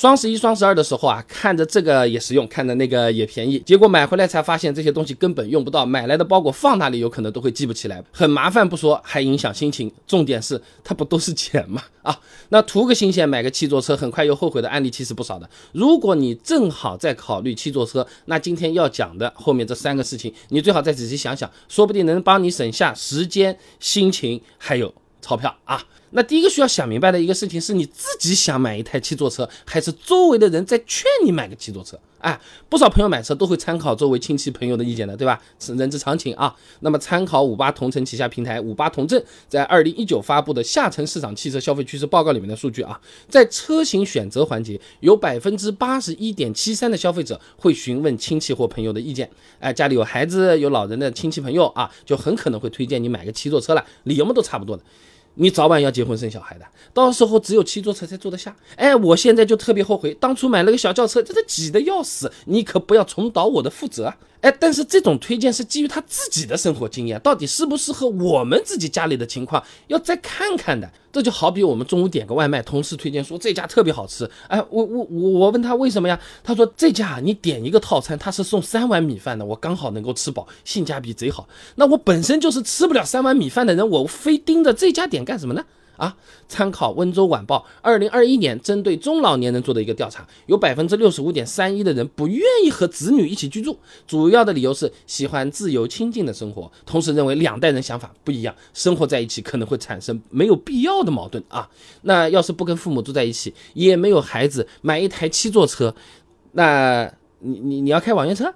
双十一、双十二的时候啊，看着这个也实用，看着那个也便宜，结果买回来才发现这些东西根本用不到，买来的包裹放哪里有可能都会记不起来，很麻烦不说，还影响心情。重点是它不都是钱吗？啊，那图个新鲜买个七座车，很快又后悔的案例其实不少的。如果你正好在考虑七座车，那今天要讲的后面这三个事情，你最好再仔细想想，说不定能帮你省下时间、心情还有钞票啊。那第一个需要想明白的一个事情是，你自己想买一台七座车，还是周围的人在劝你买个七座车？哎，不少朋友买车都会参考周围亲戚朋友的意见的，对吧？是人之常情啊。那么参考五八同城旗下平台五八同镇在二零一九发布的下沉市场汽车消费趋势报告里面的数据啊，在车型选择环节，有百分之八十一点七三的消费者会询问亲戚或朋友的意见。哎，家里有孩子有老人的亲戚朋友啊，就很可能会推荐你买个七座车了，理由嘛都差不多的。你早晚要结婚生小孩的，到时候只有七座车才坐得下。哎，我现在就特别后悔，当初买了个小轿车，真的挤得要死。你可不要重蹈我的覆辙。哎，但是这种推荐是基于他自己的生活经验，到底适不适合我们自己家里的情况，要再看看的。这就好比我们中午点个外卖，同事推荐说这家特别好吃。哎，我我我我问他为什么呀？他说这家你点一个套餐，他是送三碗米饭的，我刚好能够吃饱，性价比贼好。那我本身就是吃不了三碗米饭的人，我非盯着这家点干什么呢？啊，参考温州晚报二零二一年针对中老年人做的一个调查，有百分之六十五点三一的人不愿意和子女一起居住，主要的理由是喜欢自由清静的生活，同时认为两代人想法不一样，生活在一起可能会产生没有必要的矛盾啊。那要是不跟父母住在一起，也没有孩子，买一台七座车，那你你你要开网约车？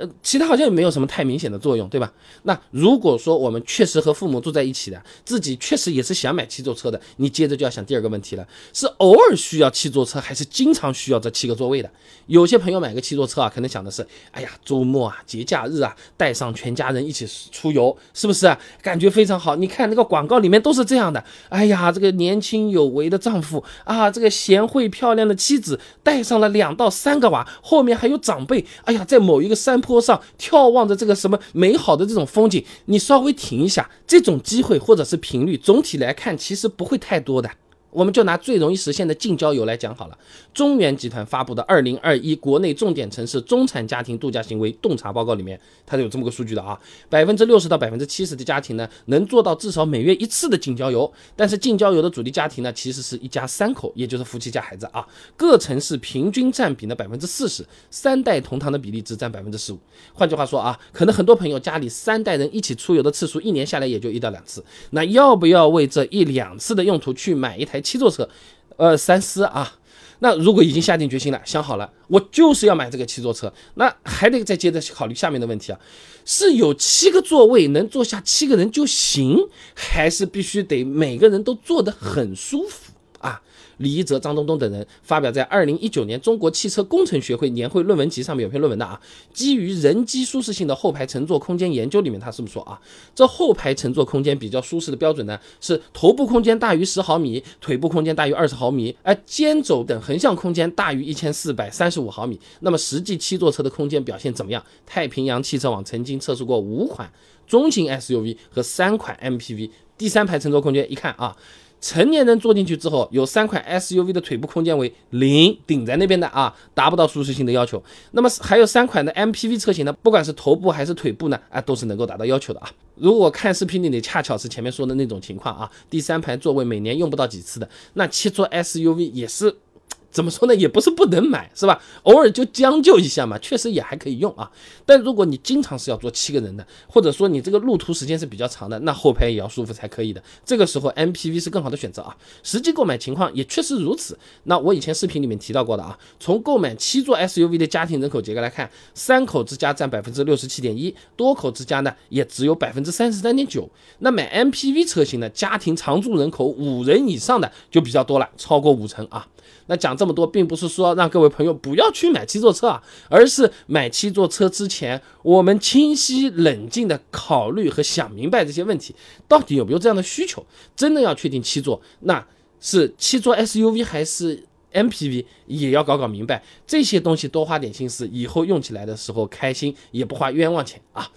呃，其他好像也没有什么太明显的作用，对吧？那如果说我们确实和父母住在一起的，自己确实也是想买七座车的，你接着就要想第二个问题了：是偶尔需要七座车，还是经常需要这七个座位的？有些朋友买个七座车啊，可能想的是：哎呀，周末啊，节假日啊，带上全家人一起出游，是不是啊？感觉非常好。你看那个广告里面都是这样的：哎呀，这个年轻有为的丈夫啊，这个贤惠漂亮的妻子带上了两到三个娃，后面还有长辈，哎呀，在某一个山坡。坡上眺望着这个什么美好的这种风景，你稍微停一下，这种机会或者是频率，总体来看其实不会太多的。我们就拿最容易实现的近郊游来讲好了。中原集团发布的《二零二一国内重点城市中产家庭度假行为洞察报告》里面，它是有这么个数据的啊，百分之六十到百分之七十的家庭呢，能做到至少每月一次的近郊游。但是近郊游的主力家庭呢，其实是一家三口，也就是夫妻加孩子啊。各城市平均占比呢百分之四十，三代同堂的比例只占百分之十五。换句话说啊，可能很多朋友家里三代人一起出游的次数，一年下来也就一到两次。那要不要为这一两次的用途去买一台？七座车，呃，三思啊。那如果已经下定决心了，想好了，我就是要买这个七座车，那还得再接着考虑下面的问题啊：是有七个座位能坐下七个人就行，还是必须得每个人都坐得很舒服啊？李一泽、张东东等人发表在二零一九年中国汽车工程学会年会论文集上面有篇论文的啊，基于人机舒适性的后排乘坐空间研究里面，他这么说啊，这后排乘坐空间比较舒适的标准呢是头部空间大于十毫米，腿部空间大于二十毫米，而肩肘等横向空间大于一千四百三十五毫米。那么实际七座车的空间表现怎么样？太平洋汽车网曾经测试过五款中型 SUV 和三款 MPV，第三排乘坐空间一看啊。成年人坐进去之后，有三款 SUV 的腿部空间为零，顶在那边的啊，达不到舒适性的要求。那么还有三款的 MPV 车型呢，不管是头部还是腿部呢，啊，都是能够达到要求的啊。如果看视频里你恰巧是前面说的那种情况啊，第三排座位每年用不到几次的，那七座 SUV 也是。怎么说呢？也不是不能买，是吧？偶尔就将就一下嘛，确实也还可以用啊。但如果你经常是要坐七个人的，或者说你这个路途时间是比较长的，那后排也要舒服才可以的。这个时候 MPV 是更好的选择啊。实际购买情况也确实如此。那我以前视频里面提到过的啊，从购买七座 SUV 的家庭人口结构来看，三口之家占百分之六十七点一，多口之家呢也只有百分之三十三点九。那买 MPV 车型呢，家庭常住人口五人以上的就比较多了，超过五成啊。那讲这么多，并不是说让各位朋友不要去买七座车啊，而是买七座车之前，我们清晰冷静的考虑和想明白这些问题，到底有没有这样的需求？真的要确定七座，那是七座 SUV 还是 MPV，也要搞搞明白这些东西，多花点心思，以后用起来的时候开心，也不花冤枉钱啊。